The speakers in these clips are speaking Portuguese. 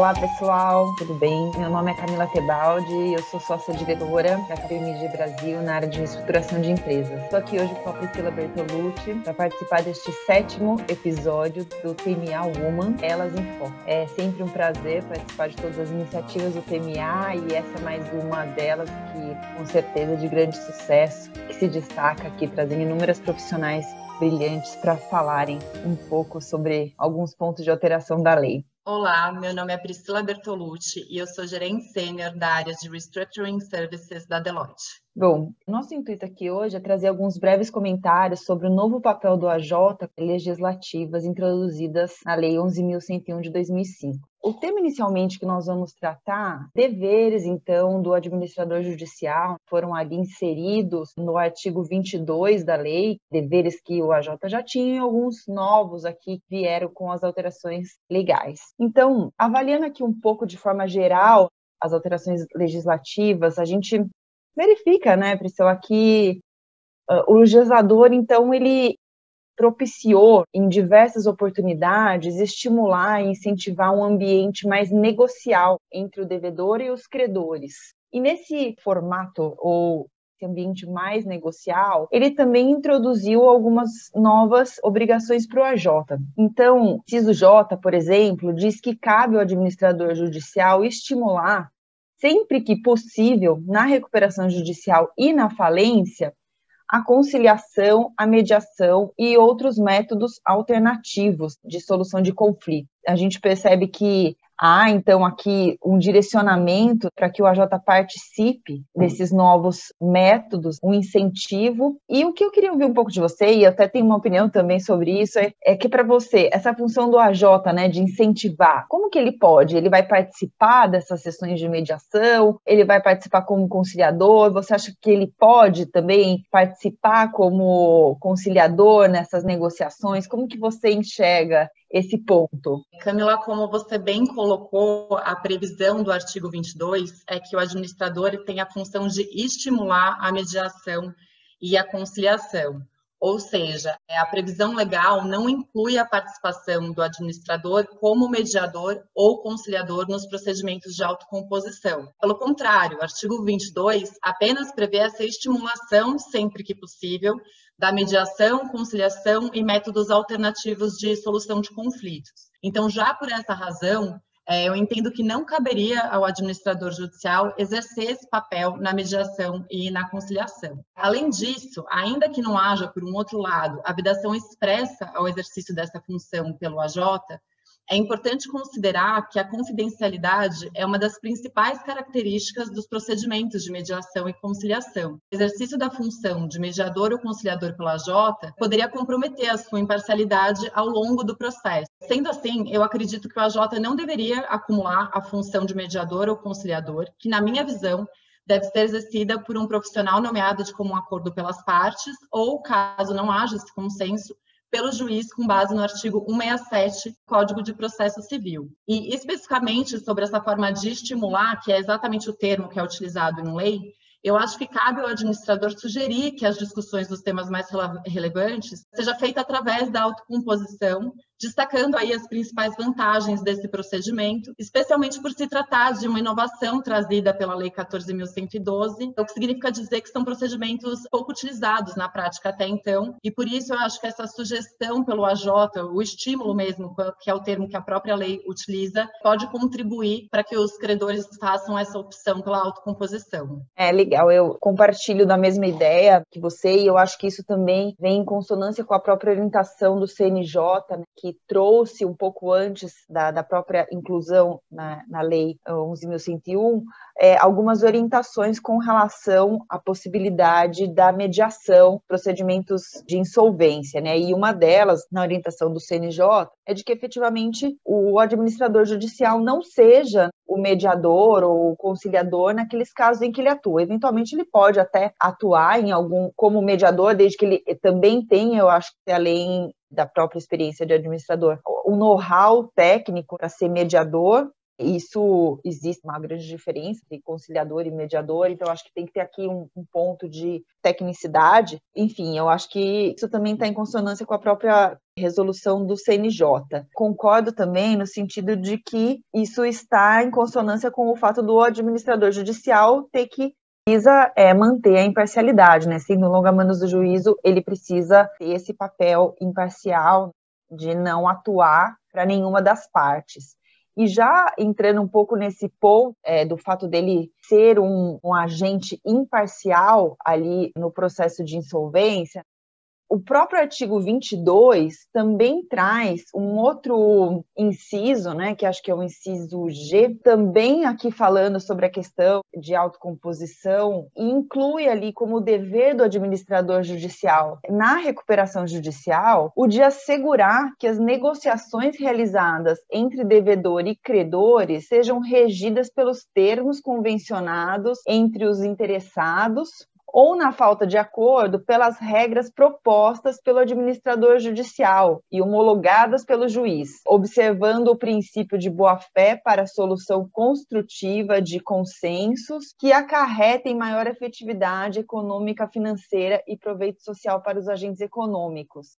Olá pessoal, tudo bem? Meu nome é Camila Tebaldi, eu sou sócia diretora da KPMG Brasil na área de reestruturação de empresas. Estou aqui hoje com a Priscila Bertolucci para participar deste sétimo episódio do TMA Woman, Elas em Foco. É sempre um prazer participar de todas as iniciativas do TMA e essa é mais uma delas que com certeza é de grande sucesso, que se destaca aqui trazendo inúmeras profissionais brilhantes para falarem um pouco sobre alguns pontos de alteração da lei. Olá, meu nome é Priscila Bertolucci e eu sou gerente sênior da área de Restructuring Services da Deloitte. Bom, nosso intuito aqui hoje é trazer alguns breves comentários sobre o novo papel do AJ legislativas introduzidas na Lei 11.101 de 2005. O tema inicialmente que nós vamos tratar, deveres então do administrador judicial, foram ali inseridos no artigo 22 da lei, deveres que o AJ já tinha e alguns novos aqui vieram com as alterações legais. Então, avaliando aqui um pouco de forma geral as alterações legislativas, a gente verifica, né, Priscila, que uh, o legislador, então, ele propiciou em diversas oportunidades estimular e incentivar um ambiente mais negocial entre o devedor e os credores. E nesse formato ou ambiente mais negocial, ele também introduziu algumas novas obrigações para o AJ. Então, CISO J, por exemplo, diz que cabe ao administrador judicial estimular, sempre que possível, na recuperação judicial e na falência, a conciliação, a mediação e outros métodos alternativos de solução de conflito. A gente percebe que há, então, aqui um direcionamento para que o AJ participe desses novos métodos, um incentivo. E o que eu queria ouvir um pouco de você, e eu até tenho uma opinião também sobre isso, é, é que para você, essa função do AJ, né, de incentivar, como que ele pode? Ele vai participar dessas sessões de mediação? Ele vai participar como conciliador? Você acha que ele pode também participar como conciliador nessas negociações? Como que você enxerga esse ponto. Camila, como você bem colocou, a previsão do artigo 22 é que o administrador tem a função de estimular a mediação e a conciliação. Ou seja, é, a previsão legal não inclui a participação do administrador como mediador ou conciliador nos procedimentos de autocomposição. Pelo contrário, o artigo 22 apenas prevê essa estimulação, sempre que possível, da mediação, conciliação e métodos alternativos de solução de conflitos. Então, já por essa razão, é, eu entendo que não caberia ao administrador judicial exercer esse papel na mediação e na conciliação. Além disso, ainda que não haja, por um outro lado, a vedação expressa ao exercício dessa função pelo AJ, é importante considerar que a confidencialidade é uma das principais características dos procedimentos de mediação e conciliação. O exercício da função de mediador ou conciliador pela AJ poderia comprometer a sua imparcialidade ao longo do processo. Sendo assim, eu acredito que o AJ não deveria acumular a função de mediador ou conciliador, que, na minha visão, deve ser exercida por um profissional nomeado de comum acordo pelas partes, ou, caso não haja esse consenso, pelo juiz com base no artigo 167 Código de Processo Civil. E especificamente sobre essa forma de estimular, que é exatamente o termo que é utilizado em lei, eu acho que cabe ao administrador sugerir que as discussões dos temas mais relevantes seja feita através da autocomposição destacando aí as principais vantagens desse procedimento, especialmente por se tratar de uma inovação trazida pela Lei 14.112, o que significa dizer que são procedimentos pouco utilizados na prática até então, e por isso eu acho que essa sugestão pelo AJ, o estímulo mesmo, que é o termo que a própria lei utiliza, pode contribuir para que os credores façam essa opção pela autocomposição. É legal, eu compartilho da mesma ideia que você, e eu acho que isso também vem em consonância com a própria orientação do CNJ, né, que trouxe um pouco antes da, da própria inclusão na, na Lei 11.101 é, algumas orientações com relação à possibilidade da mediação, procedimentos de insolvência, né? E uma delas, na orientação do CNJ, é de que efetivamente o administrador judicial não seja o mediador ou o conciliador naqueles casos em que ele atua. Eventualmente ele pode até atuar em algum como mediador, desde que ele também tenha, eu acho que além da própria experiência de administrador, o know-how técnico para ser mediador Isso existe uma grande diferença entre conciliador e mediador, então acho que tem que ter aqui um, um ponto de tecnicidade. Enfim, eu acho que isso também está em consonância com a própria resolução do CNJ. Concordo também no sentido de que isso está em consonância com o fato do administrador judicial ter que precisa é, manter a imparcialidade, né? Sendo longa-manos do juízo, ele precisa ter esse papel imparcial de não atuar para nenhuma das partes. E já entrando um pouco nesse ponto é, do fato dele ser um, um agente imparcial ali no processo de insolvência, o próprio artigo 22 também traz um outro inciso, né, que acho que é o inciso G, também aqui falando sobre a questão de autocomposição, e inclui ali como dever do administrador judicial na recuperação judicial o de assegurar que as negociações realizadas entre devedor e credores sejam regidas pelos termos convencionados entre os interessados ou na falta de acordo pelas regras propostas pelo administrador judicial e homologadas pelo juiz, observando o princípio de boa-fé para a solução construtiva de consensos que acarretem maior efetividade econômica, financeira e proveito social para os agentes econômicos.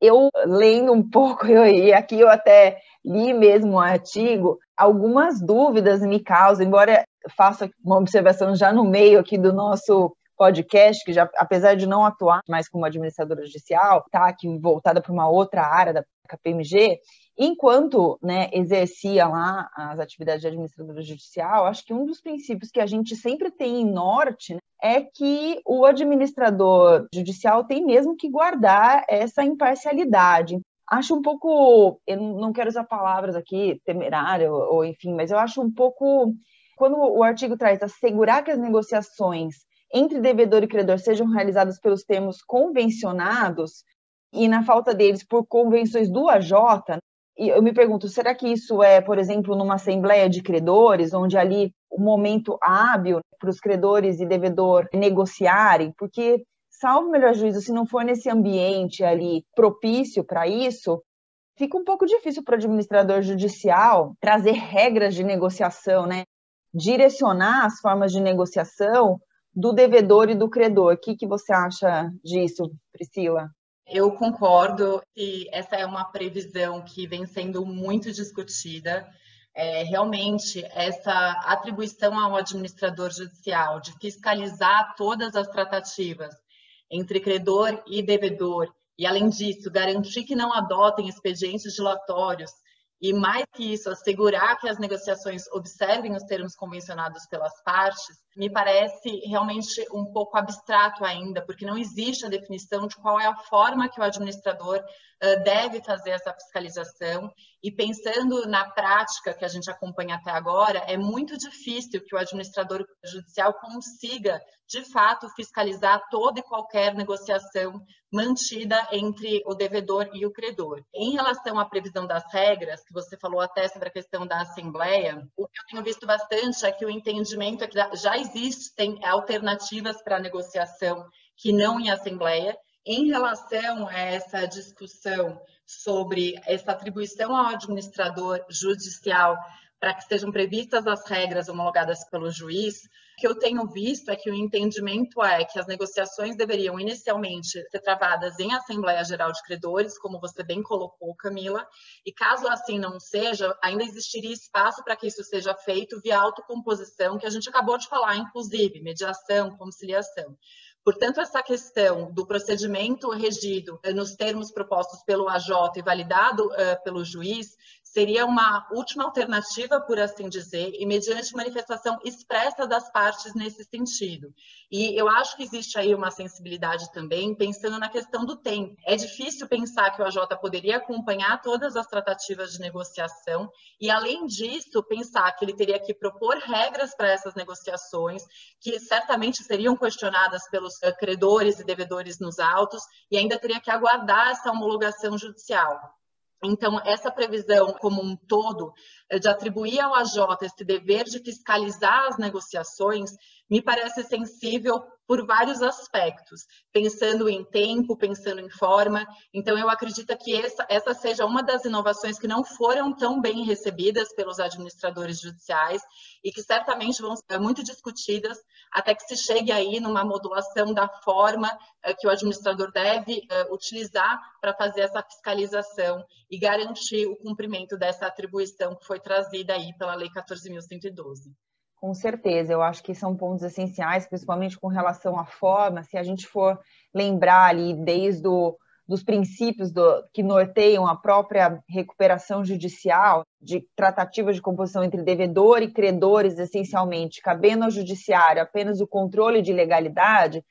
Eu lendo um pouco, eu, e aqui eu até li mesmo o artigo, algumas dúvidas me causam, embora faça uma observação já no meio aqui do nosso podcast, que já, apesar de não atuar mais como administradora judicial, está aqui voltada para uma outra área da KPMG, enquanto né, exercia lá as atividades de administradora judicial, acho que um dos princípios que a gente sempre tem em norte né, é que o administrador judicial tem mesmo que guardar essa imparcialidade. Acho um pouco, eu não quero usar palavras aqui temerário ou enfim, mas eu acho um pouco quando o artigo traz assegurar que as negociações entre devedor e credor sejam realizadas pelos termos convencionados e na falta deles por convenções do AJ, e eu me pergunto, será que isso é, por exemplo, numa assembleia de credores, onde ali o momento hábil para os credores e devedor negociarem? Porque, salvo melhor juízo, se não for nesse ambiente ali propício para isso, fica um pouco difícil para o administrador judicial trazer regras de negociação, né? Direcionar as formas de negociação do devedor e do credor. O que, que você acha disso, Priscila? Eu concordo que essa é uma previsão que vem sendo muito discutida. É, realmente, essa atribuição ao administrador judicial de fiscalizar todas as tratativas entre credor e devedor, e, além disso, garantir que não adotem expedientes dilatórios e mais que isso, assegurar que as negociações observem os termos convencionados pelas partes, me parece realmente um pouco abstrato ainda, porque não existe a definição de qual é a forma que o administrador deve fazer essa fiscalização. E pensando na prática que a gente acompanha até agora, é muito difícil que o administrador judicial consiga, de fato, fiscalizar toda e qualquer negociação mantida entre o devedor e o credor. Em relação à previsão das regras, que você falou até sobre a questão da assembleia, o que eu tenho visto bastante é que o entendimento é que já existem alternativas para negociação que não em assembleia. Em relação a essa discussão sobre essa atribuição ao administrador judicial para que sejam previstas as regras homologadas pelo juiz, o que eu tenho visto é que o entendimento é que as negociações deveriam inicialmente ser travadas em Assembleia Geral de Credores, como você bem colocou, Camila, e caso assim não seja, ainda existiria espaço para que isso seja feito via autocomposição, que a gente acabou de falar, inclusive, mediação, conciliação. Portanto, essa questão do procedimento regido nos termos propostos pelo AJ e validado uh, pelo juiz seria uma última alternativa, por assim dizer, e mediante manifestação expressa das partes nesse sentido. E eu acho que existe aí uma sensibilidade também, pensando na questão do tempo. É difícil pensar que o AJ poderia acompanhar todas as tratativas de negociação e, além disso, pensar que ele teria que propor regras para essas negociações, que certamente seriam questionadas pelos eh, credores e devedores nos autos, e ainda teria que aguardar essa homologação judicial. Então, essa previsão como um todo, eh, de atribuir ao AJ esse dever de fiscalizar as negociações, me parece sensível por vários aspectos, pensando em tempo, pensando em forma. Então, eu acredito que essa, essa seja uma das inovações que não foram tão bem recebidas pelos administradores judiciais e que certamente vão ser muito discutidas até que se chegue aí numa modulação da forma uh, que o administrador deve uh, utilizar para fazer essa fiscalização e garantir o cumprimento dessa atribuição que foi trazida aí pela Lei 14.112. Com certeza, eu acho que são pontos essenciais, principalmente com relação à forma, se a gente for lembrar ali desde o, dos princípios do, que norteiam a própria recuperação judicial, de tratativas de composição entre devedor e credores, essencialmente, cabendo ao judiciário apenas o controle de legalidade,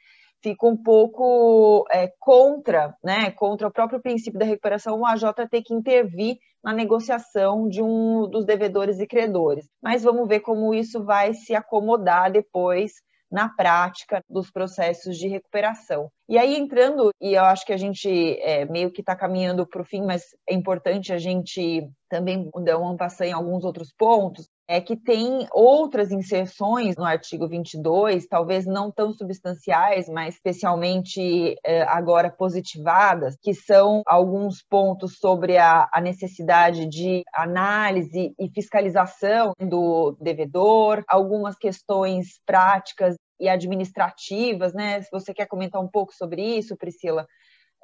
fica um pouco é, contra, né, contra o próprio princípio da recuperação, o AJ ter que intervir na negociação de um dos devedores e credores. Mas vamos ver como isso vai se acomodar depois na prática dos processos de recuperação. E aí, entrando, e eu acho que a gente é, meio que está caminhando para o fim, mas é importante a gente também dar um passar em alguns outros pontos, é que tem outras inserções no artigo 22, talvez não tão substanciais, mas especialmente é, agora positivadas, que são alguns pontos sobre a, a, necessidade de análise e fiscalização do devedor, algumas questões práticas e administrativas, né? Se você quer comentar um pouco sobre isso, Priscila,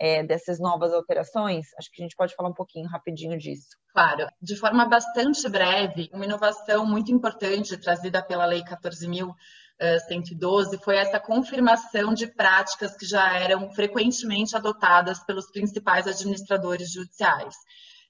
é, dessas novas alterações? Acho que a gente pode falar um pouquinho rapidinho disso. Claro, de forma bastante breve, uma inovação muito importante trazida pela Lei 14.112 foi essa confirmação de práticas que já eram frequentemente adotadas pelos principais administradores judiciais.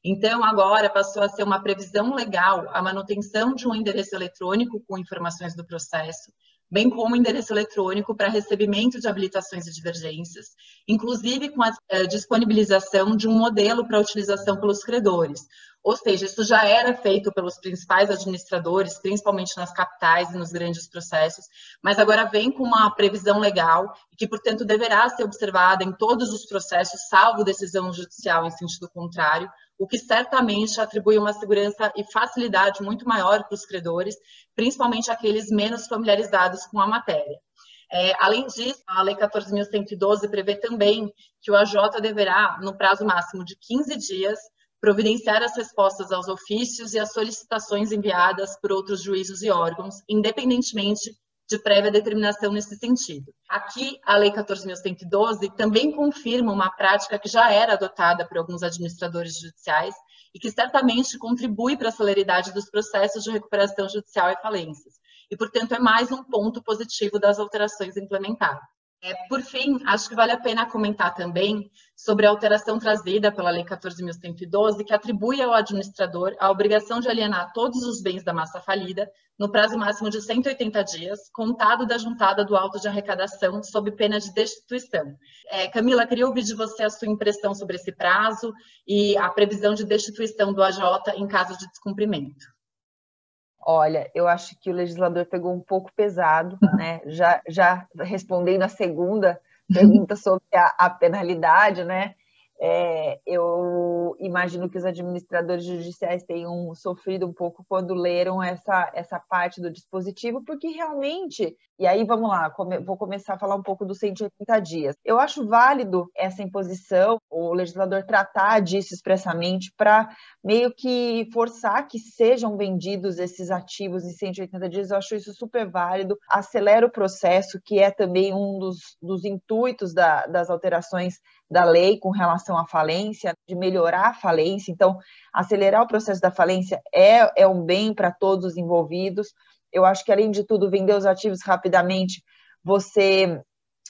Então, agora passou a ser uma previsão legal a manutenção de um endereço eletrônico com informações do processo, bem como endereço eletrônico para recebimento de habilitações e divergências, inclusive com a eh, disponibilização de um modelo para utilização pelos credores. Ou seja, isso já era feito pelos principais administradores, principalmente nas capitais e nos grandes processos, mas agora vem com uma previsão legal e que, portanto, deverá ser observada em todos os processos, salvo decisão judicial em sentido contrário, o que certamente atribui uma segurança e facilidade muito maior para os credores, principalmente aqueles menos familiarizados com a matéria. É, além disso, a Lei 14.112 prevê também que o AJ deverá, no prazo máximo de 15 dias, providenciar as respostas aos ofícios e às solicitações enviadas por outros juízos e órgãos, independentemente de prévia determinação nesse sentido. Aqui, a Lei 14.112 também confirma uma prática que já era adotada por alguns administradores judiciais e que certamente contribui para a celeridade dos processos de recuperação judicial e falências. E, portanto, é mais um ponto positivo das alterações implementadas. É, por fim, acho que vale a pena comentar também sobre a alteração trazida pela Lei 14.112, que atribui ao administrador a obrigação de alienar todos os bens da massa falida no prazo máximo de 180 dias, contado da juntada do auto de arrecadação, sob pena de destituição. É, Camila, queria ouvir de você a sua impressão sobre esse prazo e a previsão de destituição do AJ em caso de descumprimento. Olha, eu acho que o legislador pegou um pouco pesado, né? Já, já respondendo a segunda pergunta sobre a, a penalidade, né? É, eu imagino que os administradores judiciais tenham sofrido um pouco quando leram essa, essa parte do dispositivo, porque realmente, e aí vamos lá, come, vou começar a falar um pouco dos 180 dias. Eu acho válido essa imposição, o legislador tratar disso expressamente para meio que forçar que sejam vendidos esses ativos em 180 dias, eu acho isso super válido, acelera o processo, que é também um dos, dos intuitos da, das alterações da lei com relação à falência, de melhorar a falência. Então, acelerar o processo da falência é, é um bem para todos os envolvidos. Eu acho que, além de tudo, vender os ativos rapidamente, você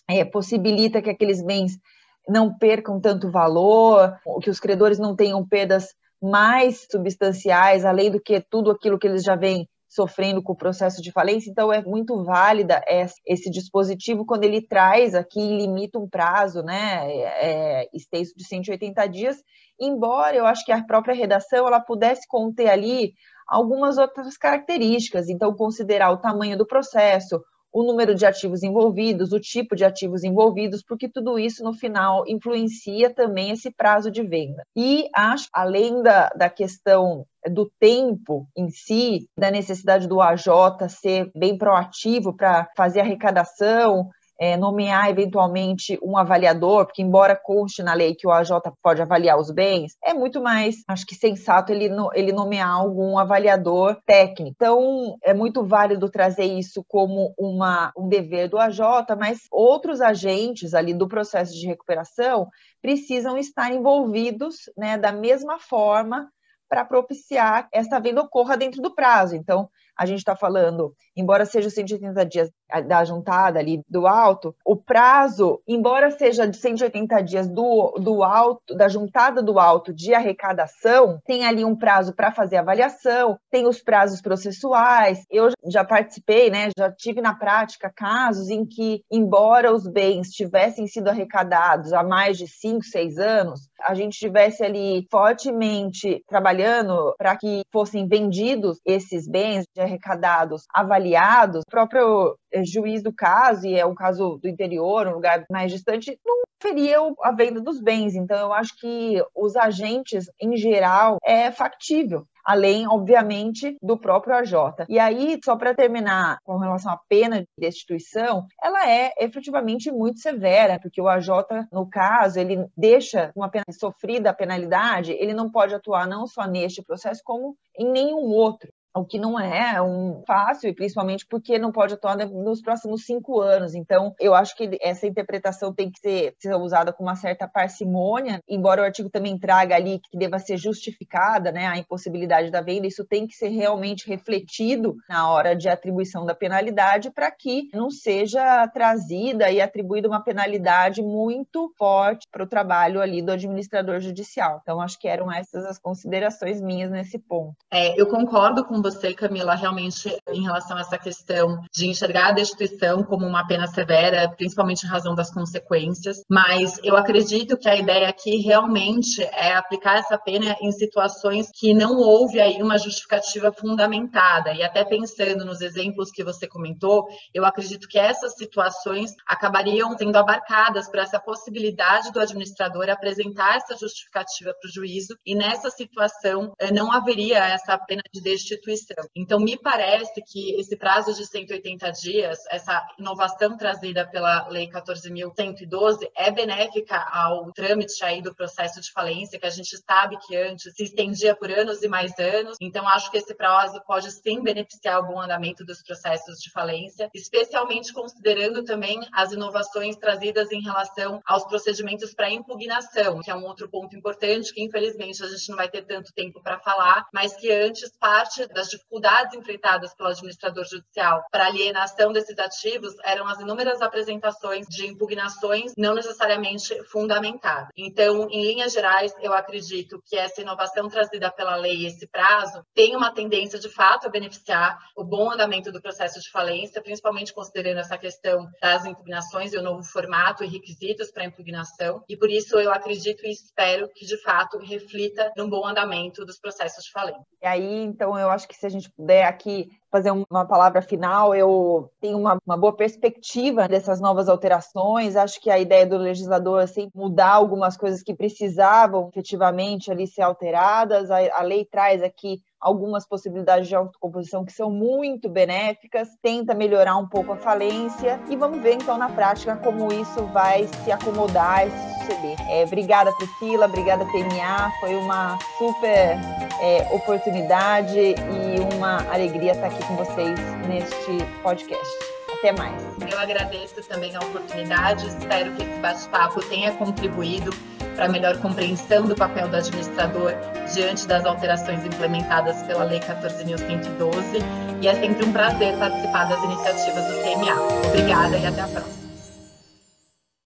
é, possibilita que aqueles bens não percam tanto valor, que os credores não tenham perdas mais substanciais, além do que tudo aquilo que eles já vêm sofrendo com o processo de falência, então é muito válida esse dispositivo quando ele traz aqui limita um prazo, né, é, extenso de 180 dias, embora eu acho que a própria redação ela pudesse conter ali algumas outras características, então considerar o tamanho do processo, o número de ativos envolvidos, o tipo de ativos envolvidos, porque tudo isso no final influencia também esse prazo de venda. E acho, além da, da questão do tempo em si, da necessidade do AJ ser bem proativo para fazer arrecadação, é, nomear eventualmente um avaliador, porque embora conste na lei que o AJ pode avaliar os bens, é muito mais, acho que sensato ele, ele nomear algum avaliador técnico. Então, é muito válido trazer isso como uma, um dever do AJ, mas outros agentes ali do processo de recuperação precisam estar envolvidos né, da mesma forma para propiciar essa venda ocorra dentro do prazo. Então, a gente está falando, embora seja 180 dias da juntada ali do alto, o prazo, embora seja de 180 dias do, do alto, da juntada do alto de arrecadação, tem ali um prazo para fazer avaliação, tem os prazos processuais. Eu já participei, né, já tive na prática casos em que, embora os bens tivessem sido arrecadados há mais de 5, 6 anos, a gente tivesse ali fortemente trabalhando para que fossem vendidos esses bens de arrecadados avaliados, o próprio eh, juiz do caso, e é um caso do interior, um lugar mais distante, não feria a venda dos bens. Então, eu acho que os agentes, em geral, é factível além, obviamente, do próprio AJ. E aí, só para terminar com relação à pena de destituição, ela é efetivamente muito severa, porque o AJ, no caso, ele deixa uma pena sofrida a penalidade, ele não pode atuar não só neste processo, como em nenhum outro o que não é um fácil, e principalmente porque não pode atuar nos próximos cinco anos. Então, eu acho que essa interpretação tem que ser, ser, usada com uma certa parcimônia, embora o artigo também traga ali que deva ser justificada né, a impossibilidade da venda, isso tem que ser realmente refletido na hora de atribuição da penalidade para que não seja trazida e atribuída uma penalidade muito forte para o trabalho ali do administrador judicial. Então, acho que eram essas as considerações minhas nesse ponto. É, eu concordo com você, Camila, realmente em relação a essa questão de enxergar a destituição como uma pena severa, principalmente em razão das consequências, mas eu acredito que a ideia aqui realmente é aplicar essa pena em situações que não houve aí uma justificativa fundamentada. E até pensando nos exemplos que você comentou, eu acredito que essas situações acabariam sendo abarcadas por essa possibilidade do administrador apresentar essa justificativa para o juízo, e nessa situação eh, não haveria essa pena de destituição então, me parece que esse prazo de 180 dias, essa inovação trazida pela Lei 14.112, é benéfica ao trâmite aí do processo de falência, que a gente sabe que antes se estendia por anos e mais anos. Então, acho que esse prazo pode sim beneficiar o bom andamento dos processos de falência, especialmente considerando também as inovações trazidas em relação aos procedimentos para impugnação, que é um outro ponto importante que, infelizmente, a gente não vai ter tanto tempo para falar, mas que antes parte da das dificuldades enfrentadas pelo administrador judicial para alienação desses ativos eram as inúmeras apresentações de impugnações não necessariamente fundamentadas. Então, em linhas gerais, eu acredito que essa inovação trazida pela lei, esse prazo, tem uma tendência de fato a beneficiar o bom andamento do processo de falência, principalmente considerando essa questão das impugnações e o novo formato e requisitos para impugnação. E por isso eu acredito e espero que de fato reflita no bom andamento dos processos de falência. E aí, então, eu acho que se a gente puder aqui fazer uma palavra final, eu tenho uma, uma, boa perspectiva dessas novas alterações. Acho que a ideia do legislador é sempre mudar algumas coisas que precisavam efetivamente ali ser alteradas. A, a lei traz aqui algumas possibilidades de autocomposição que são muito benéficas, tenta melhorar um pouco a falência e vamos ver então na prática como isso vai se acomodar se suceder. É, obrigada Priscila, obrigada TMA, foi uma super é, oportunidade e uma alegria estar aqui com vocês neste podcast. Até mais. Eu agradeço também a oportunidade, espero que esse bate-papo tenha contribuído para melhor compreensão do papel do administrador diante das alterações implementadas pela Lei 14.112 e é sempre um prazer participar das iniciativas do CMA. Obrigada e até a próxima.